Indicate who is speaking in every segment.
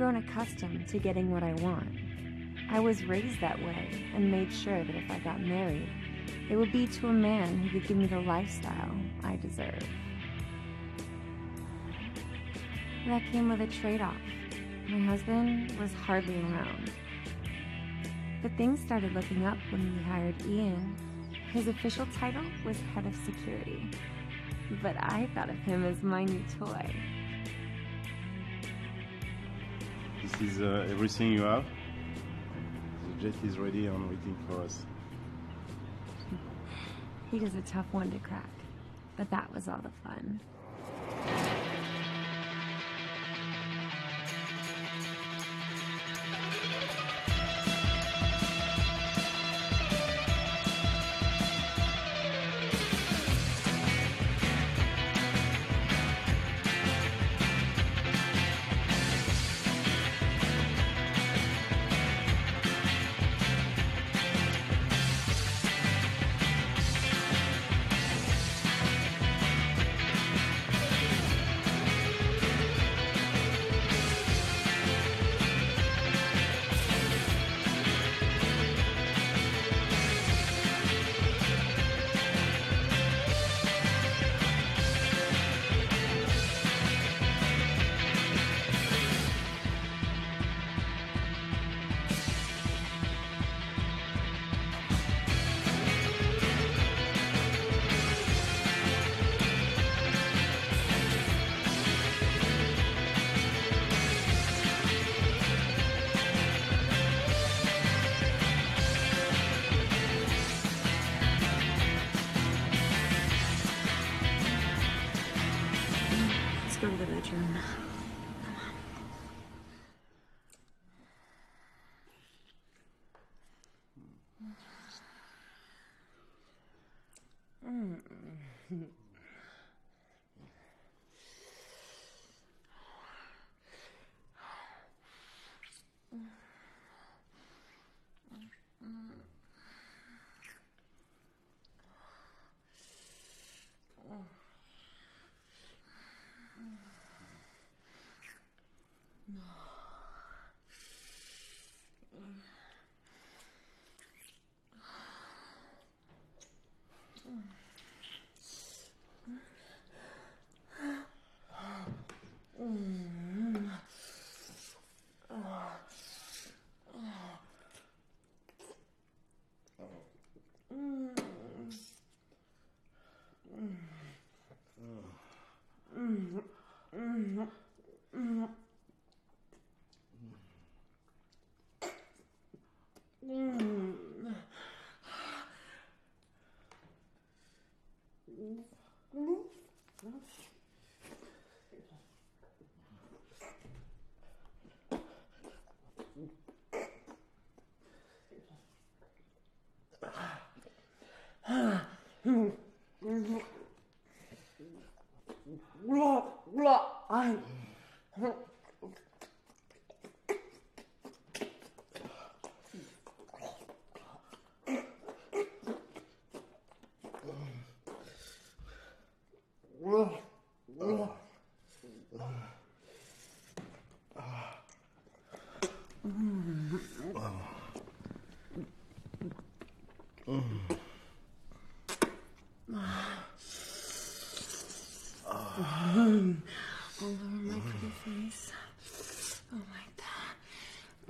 Speaker 1: Grown accustomed to getting what I want. I was raised that way and made sure that if I got married, it would be to a man who could give me the lifestyle I deserve. That came with a trade-off. My husband was hardly around. But things started looking up when we hired Ian. His official title was head of security. But I thought of him as my new toy.
Speaker 2: This is uh, everything you have. The jet is ready and waiting for us.
Speaker 1: He was a tough one to crack, but that was all the fun. June. Come on. Mm. Go to the bedroom. All over my pretty face. Oh my god.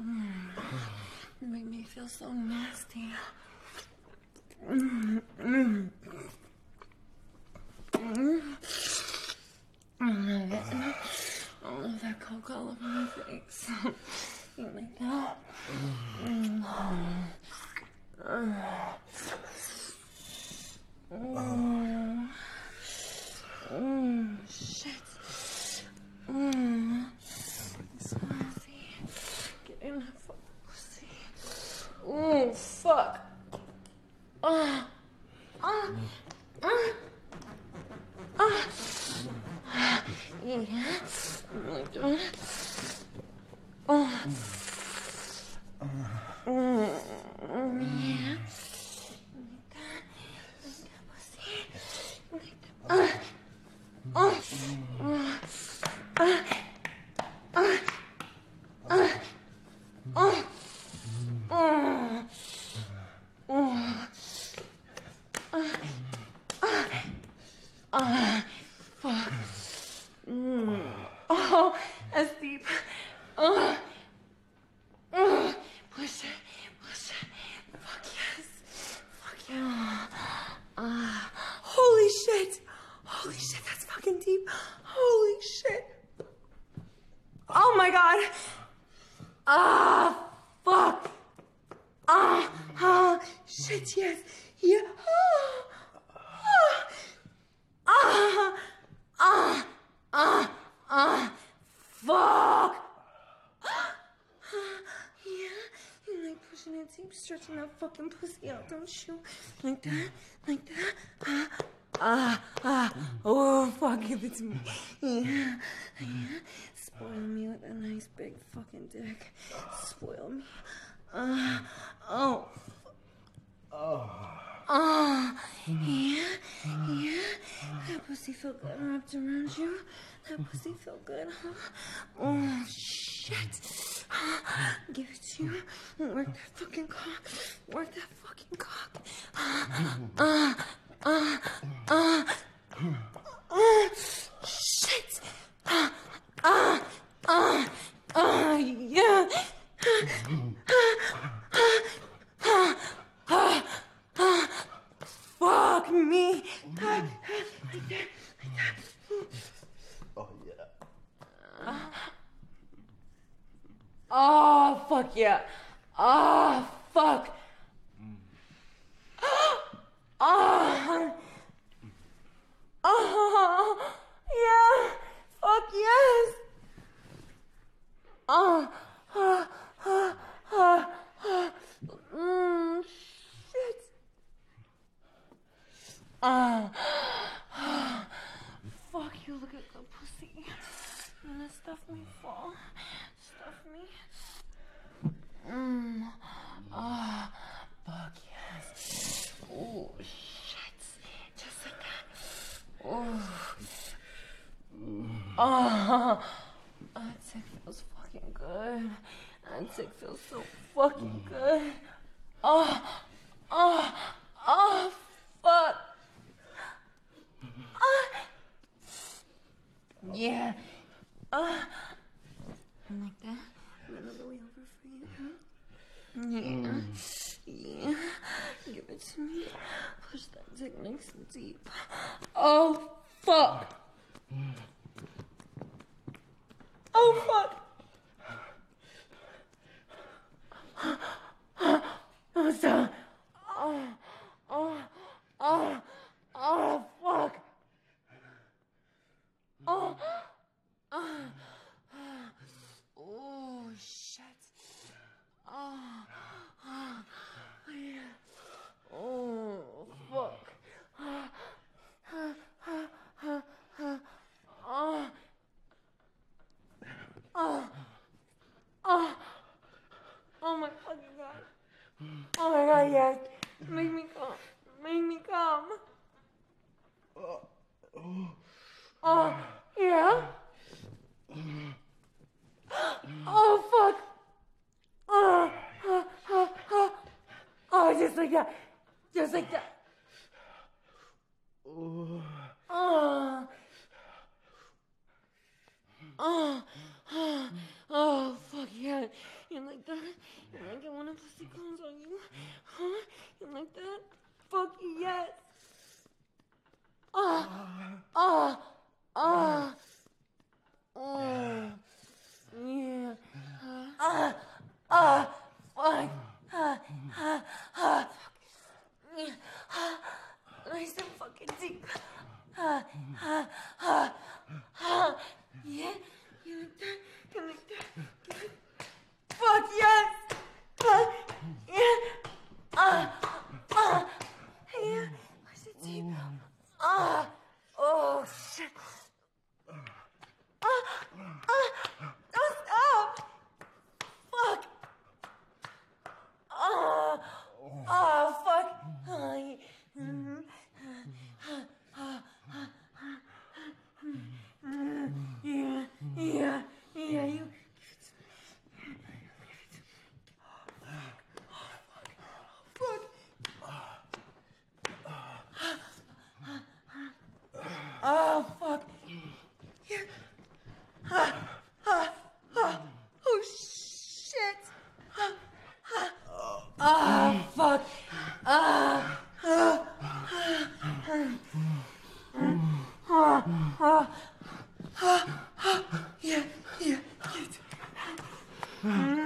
Speaker 1: Mm. You make me feel so nasty. All of that coke all over my face. Oh my god. Mm, shit. Mm. Pussy. Get in that fucking pussy. Oh, fuck. Ah. Ah. Ah. Ah. Yeah. I'm really doing it. Oh. Mm. Yeah. Like that. Like that pussy. Like that. Ah. Oh. Ah. Ah. Ah. fuck. Mm. Oh, that's deep. Uh, uh, push it, push it. Fuck yes. Fuck yeah. Uh, holy shit. Holy shit, that's fucking deep. Holy shit. Oh my god. Ah, fuck. Ah, ah, shit, yes. Yeah. Ah, ah, ah, ah, ah, fuck. Yeah, you like pushing it stretching that fucking pussy out, don't you? Like that, like that. Ah, ah, ah. Oh, fuck, give it to me. Yeah, yeah. Spoil me with a nice big fucking dick. Spoil me. Uh, oh. Oh. Oh, yeah, yeah. That pussy feel good wrapped around you. That pussy feel good, huh? Oh, shit. Give it to you. Work that fucking cock. Work that fucking cock. Uh, uh, uh, uh. Shit. Uh, uh, uh, uh, yeah. Fuck me.
Speaker 2: Oh yeah.
Speaker 1: Oh, fuck yeah. Oh, fuck. Oh. Oh, yeah. Fuck yes. Oh, oh, oh, oh, oh. Mm, shit. Ah. Fuck you, look at the pussy. You wanna stuff me full? Stuff me. Mmm. Ah. Fuck yes. Oh, shit. Just like ah, that. Oh. Oh. That tick feels fucking good. That tick feels so fucking good. Oh. Oh. Oh. Fuck. Ah. Yeah. Like that. Run all the way over for you, huh? Mm. Yeah. Yeah. Give it to me. Push that dick nice and deep. Oh, fuck. Oh, fuck. Oh, so. Oh, oh, oh, fuck. Oh, oh, oh, shit. Oh, oh, yeah. Oh, fuck. Oh, oh, oh, oh, oh my fucking god. Oh my god, yes. Make me come. Make me come. Oh, yeah. Oh, fuck. Oh, oh, oh, oh. Oh, just like that. Just like that. Oh. Oh. Oh. Oh, fuck yeah. You like that? 啊 Mm-hmm.